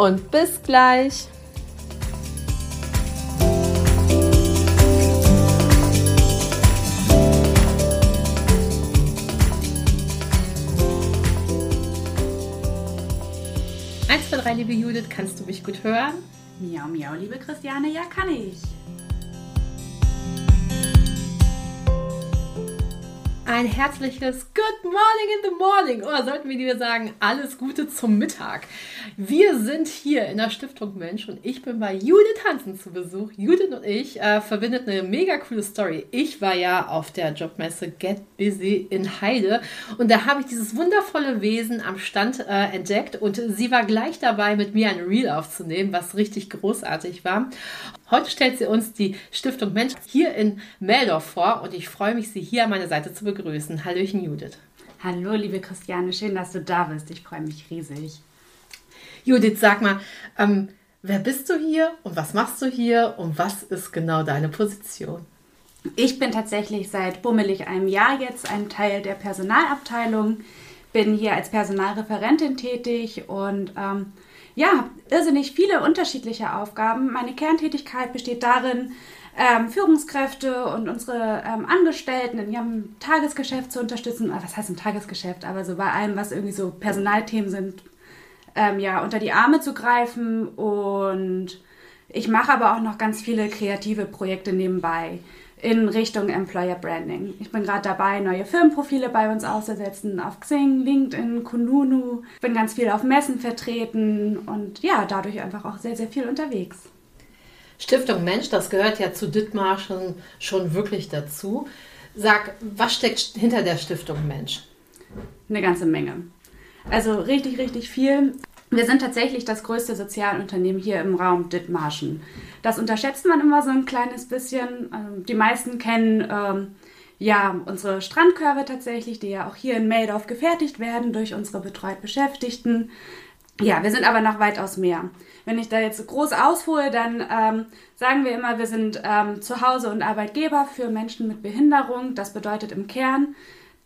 und bis gleich. Eins, zwei, drei, liebe Judith, kannst du mich gut hören? Miau, miau, liebe Christiane, ja, kann ich. Ein herzliches Good Morning in the Morning oder sollten wir lieber sagen, alles Gute zum Mittag. Wir sind hier in der Stiftung Mensch und ich bin bei Judith Hansen zu Besuch. Judith und ich äh, verbindet eine mega coole Story. Ich war ja auf der Jobmesse Get Busy in Heide und da habe ich dieses wundervolle Wesen am Stand äh, entdeckt und sie war gleich dabei, mit mir ein Reel aufzunehmen, was richtig großartig war. Heute stellt sie uns die Stiftung Mensch hier in Meldorf vor und ich freue mich, sie hier an meiner Seite zu begrüßen. Hallöchen, Judith. Hallo, liebe Christiane, schön, dass du da bist. Ich freue mich riesig. Judith, sag mal, ähm, wer bist du hier und was machst du hier und was ist genau deine Position? Ich bin tatsächlich seit bummelig einem Jahr jetzt ein Teil der Personalabteilung, bin hier als Personalreferentin tätig und ähm, ja, irrsinnig viele unterschiedliche Aufgaben. Meine Kerntätigkeit besteht darin, ähm, Führungskräfte und unsere ähm, Angestellten in ihrem Tagesgeschäft zu unterstützen. Was heißt im Tagesgeschäft? Aber so bei allem, was irgendwie so Personalthemen sind, ähm, ja, unter die Arme zu greifen. Und ich mache aber auch noch ganz viele kreative Projekte nebenbei in Richtung Employer Branding. Ich bin gerade dabei, neue Firmenprofile bei uns auszusetzen auf Xing, LinkedIn, Kununu. Bin ganz viel auf Messen vertreten und ja, dadurch einfach auch sehr, sehr viel unterwegs. Stiftung Mensch, das gehört ja zu Dithmarschen schon wirklich dazu. Sag, was steckt hinter der Stiftung Mensch? Eine ganze Menge. Also richtig, richtig viel. Wir sind tatsächlich das größte Sozialunternehmen hier im Raum Dithmarschen. Das unterschätzt man immer so ein kleines bisschen. Ähm, die meisten kennen ähm, ja unsere Strandkörbe tatsächlich, die ja auch hier in Meldorf gefertigt werden durch unsere betreut Beschäftigten. Ja, wir sind aber noch weitaus mehr. Wenn ich da jetzt groß aushole, dann ähm, sagen wir immer, wir sind ähm, Zuhause und Arbeitgeber für Menschen mit Behinderung. Das bedeutet im Kern,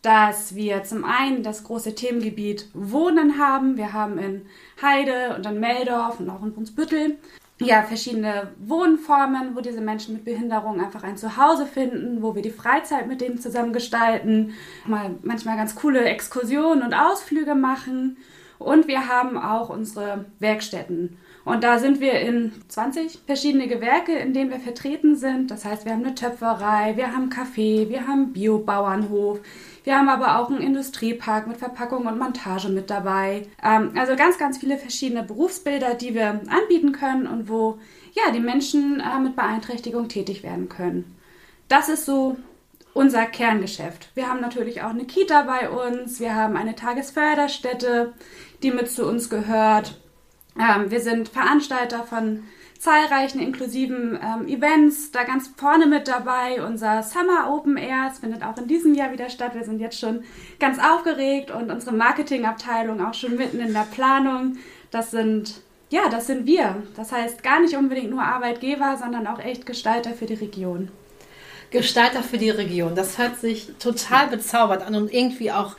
dass wir zum einen das große Themengebiet Wohnen haben. Wir haben in Heide und in Meldorf und auch in Brunsbüttel ja, verschiedene Wohnformen, wo diese Menschen mit Behinderung einfach ein Zuhause finden, wo wir die Freizeit mit denen zusammen gestalten, mal manchmal ganz coole Exkursionen und Ausflüge machen. Und wir haben auch unsere Werkstätten. Und da sind wir in 20 verschiedene Gewerke, in denen wir vertreten sind. Das heißt, wir haben eine Töpferei, wir haben Kaffee, wir haben Biobauernhof, wir haben aber auch einen Industriepark mit Verpackung und Montage mit dabei. Ähm, also ganz, ganz viele verschiedene Berufsbilder, die wir anbieten können und wo ja, die Menschen äh, mit Beeinträchtigung tätig werden können. Das ist so unser Kerngeschäft. Wir haben natürlich auch eine Kita bei uns, wir haben eine Tagesförderstätte, die mit zu uns gehört. Ähm, wir sind Veranstalter von zahlreichen inklusiven ähm, Events. Da ganz vorne mit dabei unser Summer Open Air. Es findet auch in diesem Jahr wieder statt. Wir sind jetzt schon ganz aufgeregt und unsere Marketingabteilung auch schon mitten in der Planung. Das sind ja, das sind wir. Das heißt gar nicht unbedingt nur Arbeitgeber, sondern auch echt Gestalter für die Region. Gestalter für die Region. Das hört sich total bezaubert an und irgendwie auch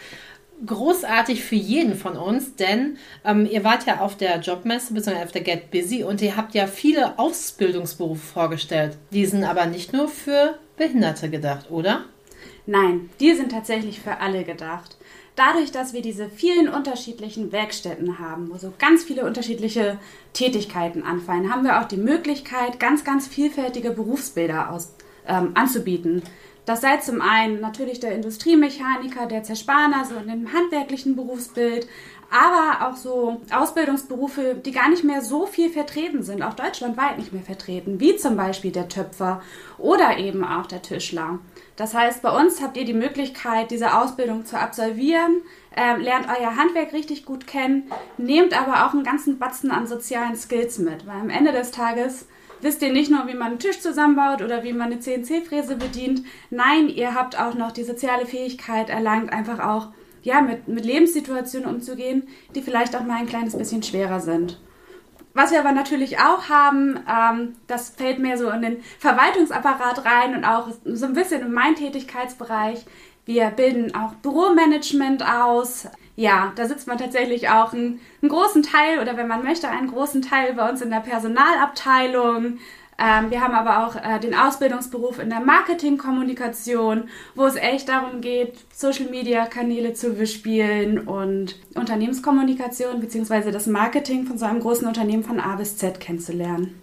großartig für jeden von uns, denn ähm, ihr wart ja auf der Jobmesse bzw. auf der Get Busy und ihr habt ja viele Ausbildungsberufe vorgestellt. Die sind aber nicht nur für Behinderte gedacht, oder? Nein, die sind tatsächlich für alle gedacht. Dadurch, dass wir diese vielen unterschiedlichen Werkstätten haben, wo so ganz viele unterschiedliche Tätigkeiten anfallen, haben wir auch die Möglichkeit, ganz, ganz vielfältige Berufsbilder aus, ähm, anzubieten. Das sei zum einen natürlich der Industriemechaniker, der Zerspaner, so in dem handwerklichen Berufsbild, aber auch so Ausbildungsberufe, die gar nicht mehr so viel vertreten sind, auch deutschlandweit nicht mehr vertreten, wie zum Beispiel der Töpfer oder eben auch der Tischler. Das heißt, bei uns habt ihr die Möglichkeit, diese Ausbildung zu absolvieren, äh, lernt euer Handwerk richtig gut kennen, nehmt aber auch einen ganzen Batzen an sozialen Skills mit, weil am Ende des Tages wisst ihr nicht nur, wie man einen Tisch zusammenbaut oder wie man eine CNC-Fräse bedient. Nein, ihr habt auch noch die soziale Fähigkeit erlangt, einfach auch ja, mit, mit Lebenssituationen umzugehen, die vielleicht auch mal ein kleines bisschen schwerer sind. Was wir aber natürlich auch haben, ähm, das fällt mehr so in den Verwaltungsapparat rein und auch so ein bisschen in meinen Tätigkeitsbereich. Wir bilden auch Büromanagement aus. Ja, da sitzt man tatsächlich auch einen, einen großen Teil oder wenn man möchte, einen großen Teil bei uns in der Personalabteilung. Ähm, wir haben aber auch äh, den Ausbildungsberuf in der Marketingkommunikation, wo es echt darum geht, Social-Media-Kanäle zu bespielen und Unternehmenskommunikation bzw. das Marketing von so einem großen Unternehmen von A bis Z kennenzulernen.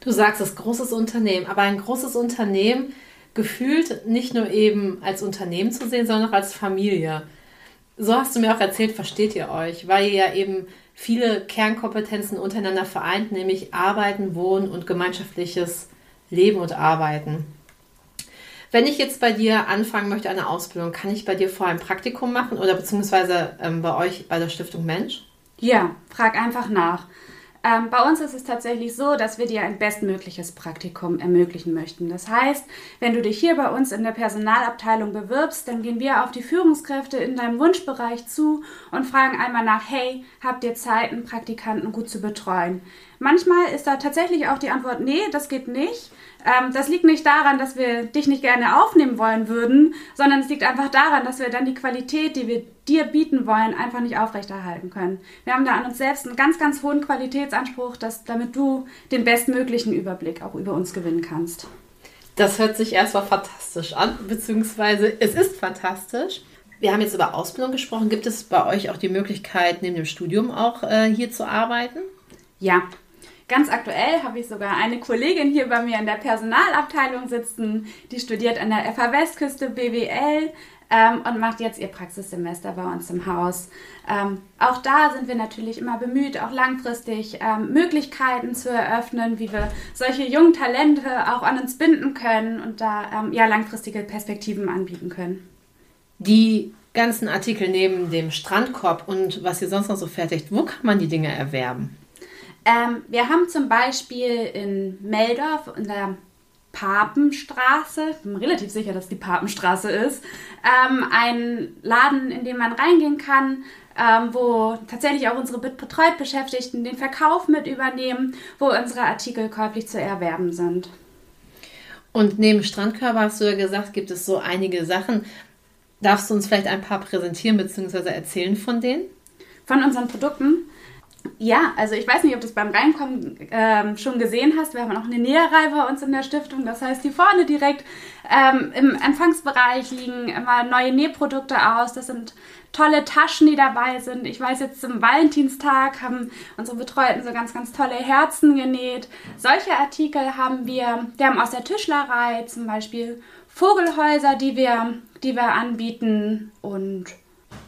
Du sagst, ist großes Unternehmen, aber ein großes Unternehmen gefühlt nicht nur eben als Unternehmen zu sehen, sondern auch als Familie. So hast du mir auch erzählt, versteht ihr euch, weil ihr ja eben viele Kernkompetenzen untereinander vereint, nämlich Arbeiten, Wohnen und gemeinschaftliches Leben und Arbeiten. Wenn ich jetzt bei dir anfangen möchte, eine Ausbildung, kann ich bei dir vorher ein Praktikum machen oder beziehungsweise ähm, bei euch bei der Stiftung Mensch? Ja, frag einfach nach. Ähm, bei uns ist es tatsächlich so, dass wir dir ein bestmögliches Praktikum ermöglichen möchten. Das heißt, wenn du dich hier bei uns in der Personalabteilung bewirbst, dann gehen wir auf die Führungskräfte in deinem Wunschbereich zu und fragen einmal nach, hey, habt ihr Zeit, einen Praktikanten gut zu betreuen? Manchmal ist da tatsächlich auch die Antwort, nee, das geht nicht. Ähm, das liegt nicht daran, dass wir dich nicht gerne aufnehmen wollen würden, sondern es liegt einfach daran, dass wir dann die Qualität, die wir dir bieten wollen, einfach nicht aufrechterhalten können. Wir haben da an uns selbst einen ganz, ganz hohen Qualitätsanspruch, dass, damit du den bestmöglichen Überblick auch über uns gewinnen kannst. Das hört sich erstmal fantastisch an, beziehungsweise es ist fantastisch. Wir haben jetzt über Ausbildung gesprochen. Gibt es bei euch auch die Möglichkeit, neben dem Studium auch äh, hier zu arbeiten? Ja, Ganz aktuell habe ich sogar eine Kollegin hier bei mir in der Personalabteilung sitzen, die studiert an der FH Westküste BWL ähm, und macht jetzt ihr Praxissemester bei uns im Haus. Ähm, auch da sind wir natürlich immer bemüht, auch langfristig ähm, Möglichkeiten zu eröffnen, wie wir solche jungen Talente auch an uns binden können und da ähm, ja langfristige Perspektiven anbieten können. Die ganzen Artikel neben dem Strandkorb und was ihr sonst noch so fertigt, wo kann man die Dinge erwerben? Ähm, wir haben zum Beispiel in Meldorf in der Papenstraße, ich bin relativ sicher, dass die Papenstraße ist, ähm, einen Laden, in den man reingehen kann, ähm, wo tatsächlich auch unsere betreut Beschäftigten den Verkauf mit übernehmen, wo unsere Artikel käuflich zu erwerben sind. Und neben Strandkörper hast du ja gesagt, gibt es so einige Sachen. Darfst du uns vielleicht ein paar präsentieren bzw. erzählen von denen? Von unseren Produkten? Ja, also ich weiß nicht, ob du es beim Reinkommen ähm, schon gesehen hast. Wir haben auch eine Näherei bei uns in der Stiftung. Das heißt, hier vorne direkt ähm, im Empfangsbereich liegen immer neue Nähprodukte aus. Das sind tolle Taschen, die dabei sind. Ich weiß jetzt zum Valentinstag haben unsere Betreuten so ganz, ganz tolle Herzen genäht. Solche Artikel haben wir. Wir haben aus der Tischlerei zum Beispiel Vogelhäuser, die wir, die wir anbieten und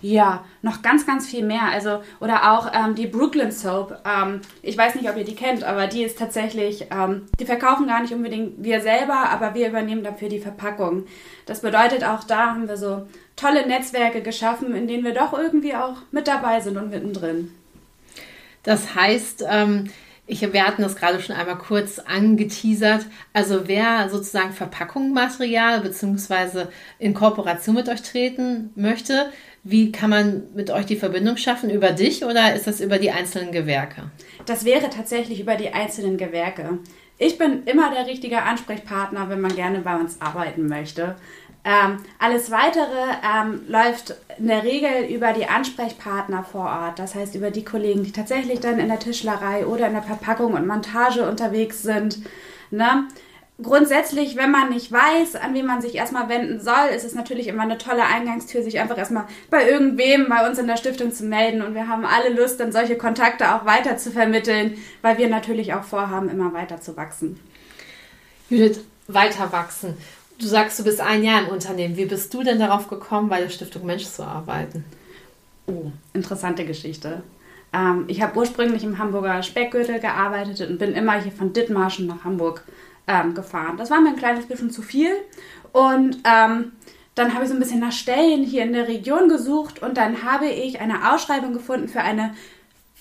ja, noch ganz, ganz viel mehr. Also, oder auch ähm, die Brooklyn Soap. Ähm, ich weiß nicht, ob ihr die kennt, aber die ist tatsächlich, ähm, die verkaufen gar nicht unbedingt wir selber, aber wir übernehmen dafür die Verpackung. Das bedeutet, auch da haben wir so tolle Netzwerke geschaffen, in denen wir doch irgendwie auch mit dabei sind und mittendrin. Das heißt, ähm, ich, wir hatten das gerade schon einmal kurz angeteasert. Also wer sozusagen Verpackungsmaterial bzw. in Kooperation mit euch treten möchte, wie kann man mit euch die Verbindung schaffen? Über dich oder ist das über die einzelnen Gewerke? Das wäre tatsächlich über die einzelnen Gewerke. Ich bin immer der richtige Ansprechpartner, wenn man gerne bei uns arbeiten möchte. Ähm, alles Weitere ähm, läuft in der Regel über die Ansprechpartner vor Ort, das heißt über die Kollegen, die tatsächlich dann in der Tischlerei oder in der Verpackung und Montage unterwegs sind. Ne? grundsätzlich, wenn man nicht weiß, an wen man sich erstmal wenden soll, ist es natürlich immer eine tolle Eingangstür, sich einfach erstmal bei irgendwem bei uns in der Stiftung zu melden. Und wir haben alle Lust, dann solche Kontakte auch weiter zu vermitteln, weil wir natürlich auch vorhaben, immer weiter zu wachsen. Judith, weiter wachsen. Du sagst, du bist ein Jahr im Unternehmen. Wie bist du denn darauf gekommen, bei der Stiftung Mensch zu arbeiten? Oh, interessante Geschichte. Ähm, ich habe ursprünglich im Hamburger Speckgürtel gearbeitet und bin immer hier von Dithmarschen nach Hamburg ähm, gefahren. Das war mir ein kleines bisschen zu viel. Und ähm, dann habe ich so ein bisschen nach Stellen hier in der Region gesucht und dann habe ich eine Ausschreibung gefunden für eine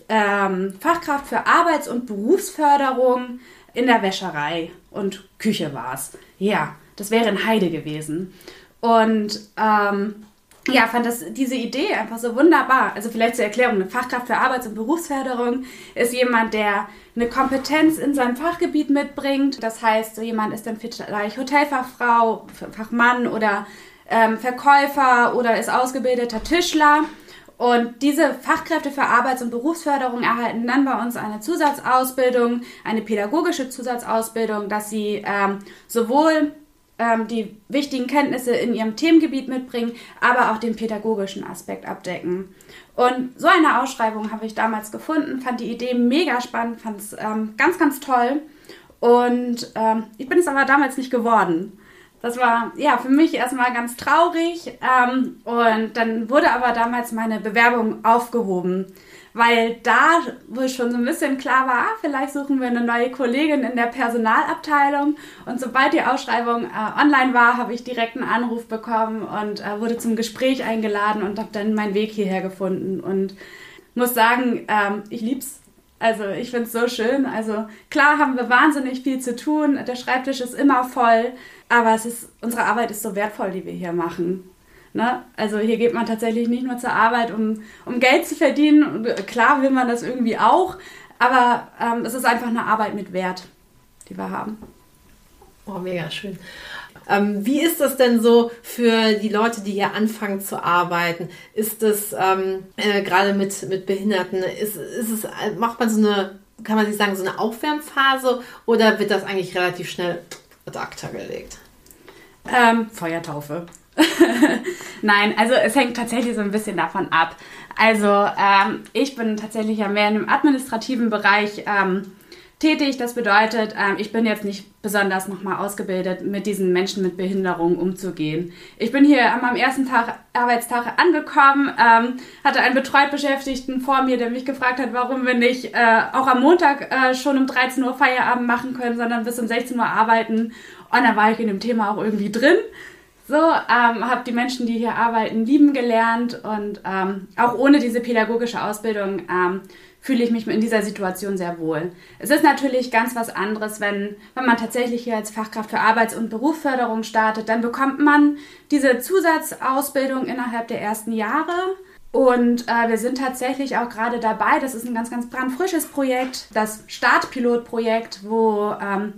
ähm, Fachkraft für Arbeits- und Berufsförderung in der Wäscherei und Küche war es. Ja, das wäre in Heide gewesen. Und ähm, ja, fand das, diese Idee einfach so wunderbar. Also vielleicht zur Erklärung, eine Fachkraft für Arbeits- und Berufsförderung ist jemand, der eine Kompetenz in seinem Fachgebiet mitbringt. Das heißt, so jemand ist dann vielleicht Hotelfachfrau, Fachmann oder ähm, Verkäufer oder ist ausgebildeter Tischler. Und diese Fachkräfte für Arbeits- und Berufsförderung erhalten dann bei uns eine Zusatzausbildung, eine pädagogische Zusatzausbildung, dass sie ähm, sowohl ähm, die wichtigen Kenntnisse in ihrem Themengebiet mitbringen, aber auch den pädagogischen Aspekt abdecken. Und so eine Ausschreibung habe ich damals gefunden, fand die Idee mega spannend, fand es ähm, ganz, ganz toll. Und ähm, ich bin es aber damals nicht geworden. Das war ja für mich erstmal ganz traurig. Ähm, und dann wurde aber damals meine Bewerbung aufgehoben, weil da wohl schon so ein bisschen klar war, ah, vielleicht suchen wir eine neue Kollegin in der Personalabteilung. Und sobald die Ausschreibung äh, online war, habe ich direkt einen Anruf bekommen und äh, wurde zum Gespräch eingeladen und habe dann meinen Weg hierher gefunden. Und muss sagen, ähm, ich lieb's also ich finde es so schön. Also klar haben wir wahnsinnig viel zu tun. Der Schreibtisch ist immer voll. Aber es ist, unsere Arbeit ist so wertvoll, die wir hier machen. Ne? Also hier geht man tatsächlich nicht nur zur Arbeit, um, um Geld zu verdienen. Und klar will man das irgendwie auch. Aber ähm, es ist einfach eine Arbeit mit Wert, die wir haben. Oh, mega schön. Ähm, wie ist das denn so für die Leute, die hier anfangen zu arbeiten? Ist das ähm, äh, gerade mit, mit Behinderten, ist, ist es, macht man so eine, kann man sich sagen, so eine Aufwärmphase oder wird das eigentlich relativ schnell ad acta gelegt? Ähm, Feuertaufe. Nein, also es hängt tatsächlich so ein bisschen davon ab. Also ähm, ich bin tatsächlich ja mehr in dem administrativen Bereich ähm, tätig. Das bedeutet, ähm, ich bin jetzt nicht besonders nochmal ausgebildet, mit diesen Menschen mit Behinderungen umzugehen. Ich bin hier meinem ersten Tag, Arbeitstag angekommen, ähm, hatte einen betreut Beschäftigten vor mir, der mich gefragt hat, warum wir nicht äh, auch am Montag äh, schon um 13 Uhr Feierabend machen können, sondern bis um 16 Uhr arbeiten. Und da war ich in dem Thema auch irgendwie drin. So, ähm, habe die Menschen, die hier arbeiten, lieben gelernt und ähm, auch ohne diese pädagogische Ausbildung ähm, fühle ich mich in dieser Situation sehr wohl. Es ist natürlich ganz was anderes, wenn, wenn man tatsächlich hier als Fachkraft für Arbeits- und Berufsförderung startet, dann bekommt man diese Zusatzausbildung innerhalb der ersten Jahre. Und äh, wir sind tatsächlich auch gerade dabei, das ist ein ganz, ganz brandfrisches Projekt, das Startpilotprojekt, wo ähm,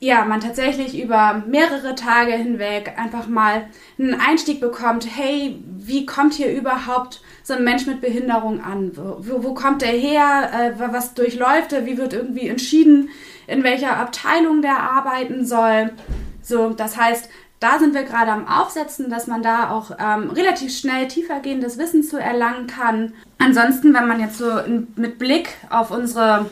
ja, man tatsächlich über mehrere Tage hinweg einfach mal einen Einstieg bekommt, hey, wie kommt hier überhaupt so ein Mensch mit Behinderung an? Wo, wo kommt er her? Äh, was durchläuft er? Wie wird irgendwie entschieden, in welcher Abteilung der arbeiten soll? So, das heißt, da sind wir gerade am Aufsetzen, dass man da auch ähm, relativ schnell tiefergehendes Wissen zu erlangen kann. Ansonsten, wenn man jetzt so in, mit Blick auf unsere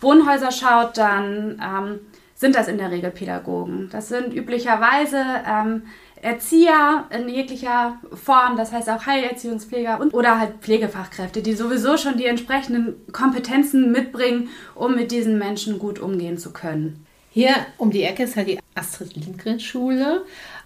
Wohnhäuser schaut, dann ähm, sind das in der Regel Pädagogen. Das sind üblicherweise ähm, Erzieher in jeglicher Form, das heißt auch Heilerziehungspfleger und oder halt Pflegefachkräfte, die sowieso schon die entsprechenden Kompetenzen mitbringen, um mit diesen Menschen gut umgehen zu können. Hier um die Ecke ist ja die Astrid Lindgren Schule.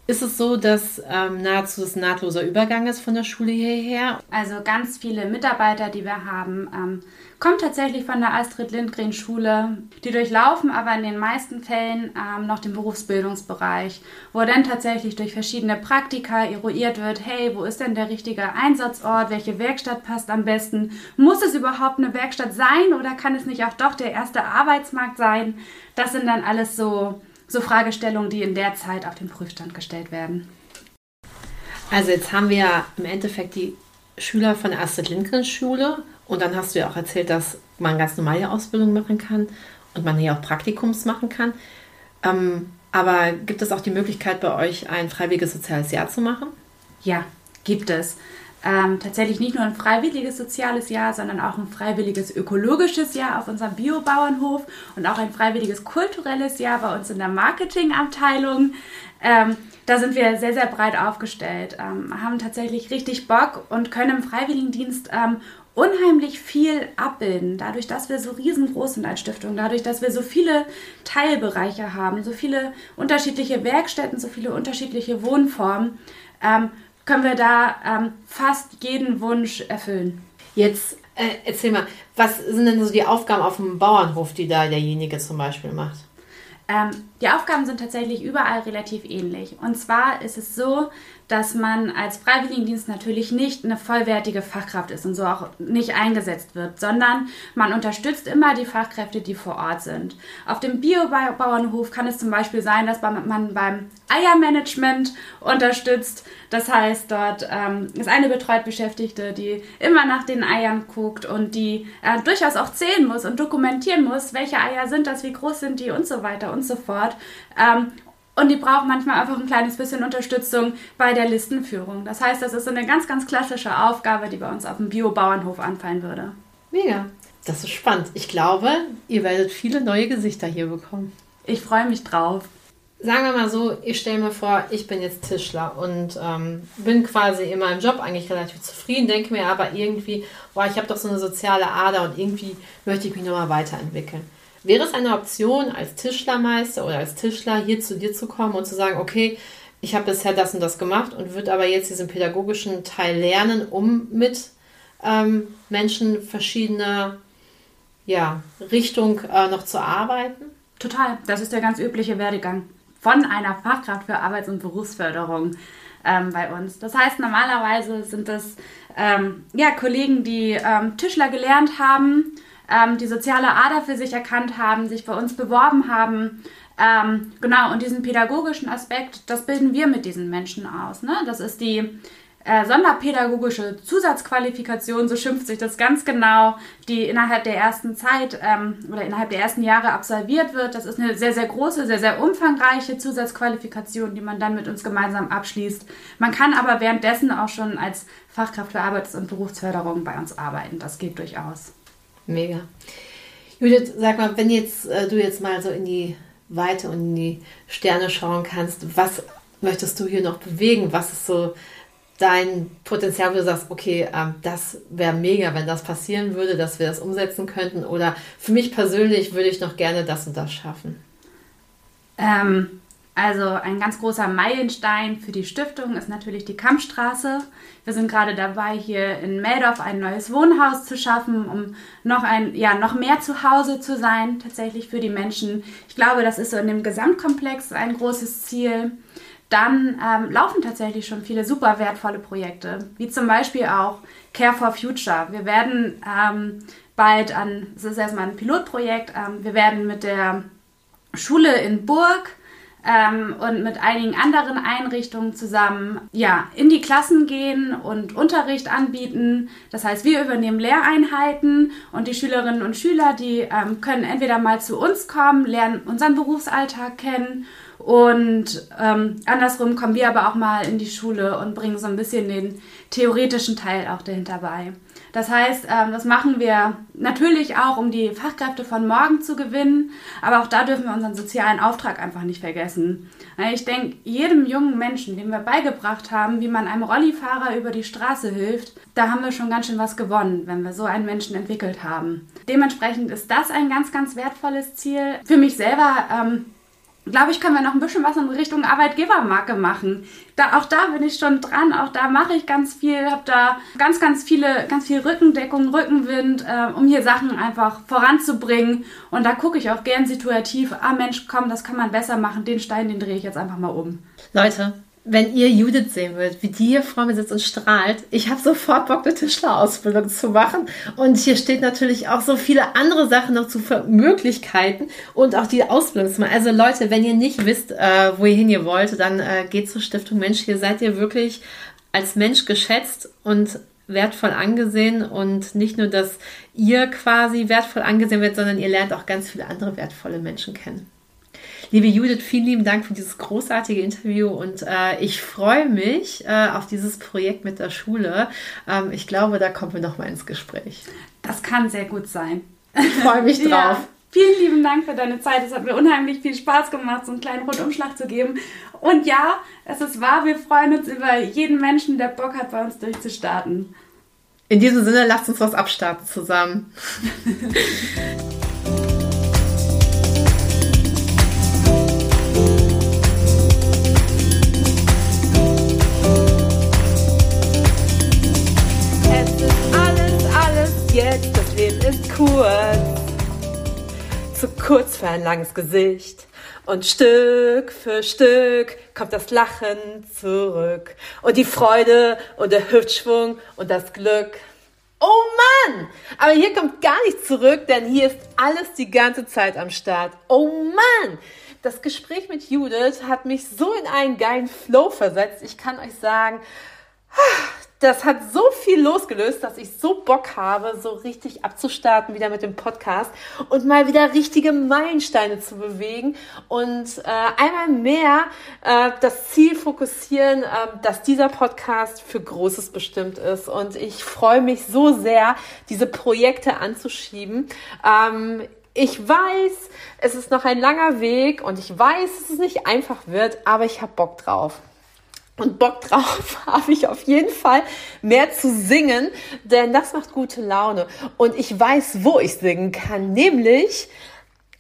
Ist es so, dass ähm, nahezu das nahtloser Übergang ist von der Schule hierher? Also ganz viele Mitarbeiter, die wir haben, ähm, kommen tatsächlich von der Astrid Lindgren Schule. Die durchlaufen aber in den meisten Fällen ähm, noch den Berufsbildungsbereich, wo dann tatsächlich durch verschiedene Praktika eruiert wird, hey, wo ist denn der richtige Einsatzort, welche Werkstatt passt am besten? Muss es überhaupt eine Werkstatt sein oder kann es nicht auch doch der erste Arbeitsmarkt sein? Das sind dann alles so so Fragestellungen, die in der Zeit auf den Prüfstand gestellt werden. Also jetzt haben wir ja im Endeffekt die Schüler von der Astrid Lindgren Schule und dann hast du ja auch erzählt, dass man ganz normale Ausbildung machen kann und man hier auch Praktikums machen kann. Ähm, aber gibt es auch die Möglichkeit bei euch ein freiwilliges soziales Jahr zu machen? Ja, gibt es. Ähm, tatsächlich nicht nur ein freiwilliges soziales Jahr, sondern auch ein freiwilliges ökologisches Jahr auf unserem Biobauernhof und auch ein freiwilliges kulturelles Jahr bei uns in der Marketingabteilung. Ähm, da sind wir sehr, sehr breit aufgestellt, ähm, haben tatsächlich richtig Bock und können im Freiwilligendienst ähm, unheimlich viel abbilden, dadurch, dass wir so riesengroß sind als Stiftung, dadurch, dass wir so viele Teilbereiche haben, so viele unterschiedliche Werkstätten, so viele unterschiedliche Wohnformen, ähm, können wir da ähm, fast jeden Wunsch erfüllen. Jetzt äh, erzähl mal, was sind denn so die Aufgaben auf dem Bauernhof, die da derjenige zum Beispiel macht? Ähm, die Aufgaben sind tatsächlich überall relativ ähnlich. Und zwar ist es so, dass man als Freiwilligendienst natürlich nicht eine vollwertige Fachkraft ist und so auch nicht eingesetzt wird, sondern man unterstützt immer die Fachkräfte, die vor Ort sind. Auf dem Biobauernhof kann es zum Beispiel sein, dass man beim Eiermanagement unterstützt. Das heißt, dort ähm, ist eine betreut Beschäftigte, die immer nach den Eiern guckt und die äh, durchaus auch zählen muss und dokumentieren muss, welche Eier sind das, wie groß sind die und so weiter und so fort. Ähm, und die braucht manchmal einfach ein kleines bisschen Unterstützung bei der Listenführung. Das heißt, das ist eine ganz, ganz klassische Aufgabe, die bei uns auf dem Bio-Bauernhof anfallen würde. Mega. Das ist spannend. Ich glaube, ihr werdet viele neue Gesichter hier bekommen. Ich freue mich drauf. Sagen wir mal so, ich stelle mir vor, ich bin jetzt Tischler und ähm, bin quasi in meinem Job eigentlich relativ zufrieden, denke mir aber irgendwie, boah, ich habe doch so eine soziale Ader und irgendwie möchte ich mich nochmal weiterentwickeln. Wäre es eine Option, als Tischlermeister oder als Tischler hier zu dir zu kommen und zu sagen, okay, ich habe bisher das und das gemacht und würde aber jetzt diesen pädagogischen Teil lernen, um mit ähm, Menschen verschiedener ja, Richtung äh, noch zu arbeiten? Total. Das ist der ganz übliche Werdegang von einer Fachkraft für Arbeits- und Berufsförderung ähm, bei uns. Das heißt, normalerweise sind das ähm, ja, Kollegen, die ähm, Tischler gelernt haben ähm, die soziale Ader für sich erkannt haben, sich bei uns beworben haben. Ähm, genau, und diesen pädagogischen Aspekt, das bilden wir mit diesen Menschen aus. Ne? Das ist die äh, sonderpädagogische Zusatzqualifikation, so schimpft sich das ganz genau, die innerhalb der ersten Zeit ähm, oder innerhalb der ersten Jahre absolviert wird. Das ist eine sehr, sehr große, sehr, sehr umfangreiche Zusatzqualifikation, die man dann mit uns gemeinsam abschließt. Man kann aber währenddessen auch schon als Fachkraft für Arbeits- und Berufsförderung bei uns arbeiten. Das geht durchaus. Mega. Judith, sag mal, wenn jetzt äh, du jetzt mal so in die Weite und in die Sterne schauen kannst, was möchtest du hier noch bewegen? Was ist so dein Potenzial, wo du sagst, okay, ähm, das wäre mega, wenn das passieren würde, dass wir das umsetzen könnten? Oder für mich persönlich würde ich noch gerne das und das schaffen? Ähm, also ein ganz großer Meilenstein für die Stiftung ist natürlich die Kampfstraße. Wir sind gerade dabei, hier in Meldorf ein neues Wohnhaus zu schaffen, um noch ein, ja, noch mehr zu Hause zu sein, tatsächlich für die Menschen. Ich glaube, das ist so in dem Gesamtkomplex ein großes Ziel. Dann ähm, laufen tatsächlich schon viele super wertvolle Projekte, wie zum Beispiel auch Care for Future. Wir werden ähm, bald an, das ist erstmal ein Pilotprojekt, ähm, wir werden mit der Schule in Burg ähm, und mit einigen anderen Einrichtungen zusammen ja, in die Klassen gehen und Unterricht anbieten. Das heißt, wir übernehmen Lehreinheiten und die Schülerinnen und Schüler, die ähm, können entweder mal zu uns kommen, lernen unseren Berufsalltag kennen und ähm, andersrum kommen wir aber auch mal in die Schule und bringen so ein bisschen den theoretischen Teil auch dahinter bei. Das heißt, ähm, das machen wir natürlich auch, um die Fachkräfte von morgen zu gewinnen, aber auch da dürfen wir unseren sozialen Auftrag einfach nicht vergessen. Ich denke, jedem jungen Menschen, dem wir beigebracht haben, wie man einem Rollifahrer über die Straße hilft, da haben wir schon ganz schön was gewonnen, wenn wir so einen Menschen entwickelt haben. Dementsprechend ist das ein ganz, ganz wertvolles Ziel. Für mich selber ähm, glaube ich, können wir noch ein bisschen was in Richtung Arbeitgebermarke machen. Da, auch da bin ich schon dran, auch da mache ich ganz viel, habe da ganz, ganz viele, ganz viel Rückendeckung, Rückenwind, äh, um hier Sachen einfach voranzubringen. Und da gucke ich auch gern situativ, ah Mensch, komm, das kann man besser machen, den Stein, den drehe ich jetzt einfach mal um. Leute, wenn ihr Judith sehen würdet, wie die hier vor mir sitzt und strahlt, ich habe sofort Bock, eine Tischlerausbildung zu machen. Und hier steht natürlich auch so viele andere Sachen noch zu Möglichkeiten und auch die Ausbildung. Also Leute, wenn ihr nicht wisst, äh, wohin ihr wollt, dann äh, geht zur Stiftung Mensch. Hier seid ihr wirklich als Mensch geschätzt und wertvoll angesehen und nicht nur, dass ihr quasi wertvoll angesehen wird, sondern ihr lernt auch ganz viele andere wertvolle Menschen kennen. Liebe Judith, vielen lieben Dank für dieses großartige Interview und äh, ich freue mich äh, auf dieses Projekt mit der Schule. Ähm, ich glaube, da kommen wir noch mal ins Gespräch. Das kann sehr gut sein. Ich freue mich drauf. Ja. Vielen lieben Dank für deine Zeit. Es hat mir unheimlich viel Spaß gemacht, so einen kleinen Rundumschlag zu geben. Und ja, es ist wahr, wir freuen uns über jeden Menschen, der Bock hat, bei uns durchzustarten. In diesem Sinne, lasst uns was abstarten zusammen. jetzt, das Leben ist kurz. Zu kurz für ein langes Gesicht. Und Stück für Stück kommt das Lachen zurück. Und die Freude und der Hüftschwung und das Glück. Oh Mann! Aber hier kommt gar nichts zurück, denn hier ist alles die ganze Zeit am Start. Oh Mann! Das Gespräch mit Judith hat mich so in einen geilen Flow versetzt. Ich kann euch sagen, das hat so viel losgelöst, dass ich so Bock habe, so richtig abzustarten wieder mit dem Podcast und mal wieder richtige Meilensteine zu bewegen und äh, einmal mehr äh, das Ziel fokussieren, äh, dass dieser Podcast für Großes bestimmt ist. Und ich freue mich so sehr, diese Projekte anzuschieben. Ähm, ich weiß, es ist noch ein langer Weg und ich weiß, dass es nicht einfach wird, aber ich habe Bock drauf. Und Bock drauf habe ich auf jeden Fall mehr zu singen, denn das macht gute Laune. Und ich weiß, wo ich singen kann, nämlich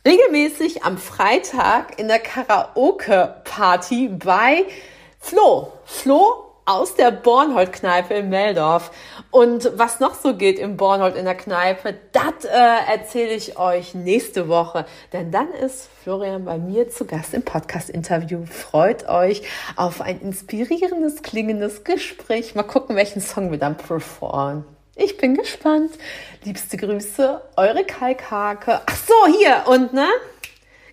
regelmäßig am Freitag in der Karaoke-Party bei Flo. Flo aus der Bornhold-Kneipe in Meldorf. Und was noch so geht im Bornhold in der Kneipe, das äh, erzähle ich euch nächste Woche. Denn dann ist Florian bei mir zu Gast im Podcast-Interview. Freut euch auf ein inspirierendes, klingendes Gespräch. Mal gucken, welchen Song wir dann performen. Ich bin gespannt. Liebste Grüße, eure Kalkhake. Ach so, hier und ne?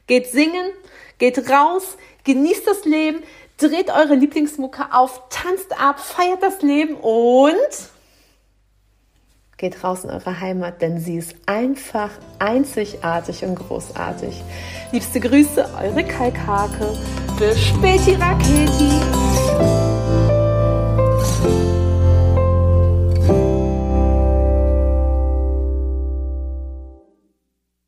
Geht singen, geht raus, genießt das Leben, dreht eure Lieblingsmucke auf, tanzt ab, feiert das Leben und geht raus in eure Heimat, denn sie ist einfach einzigartig und großartig. Liebste Grüße, eure Kalkhake. Bis späti Raketi.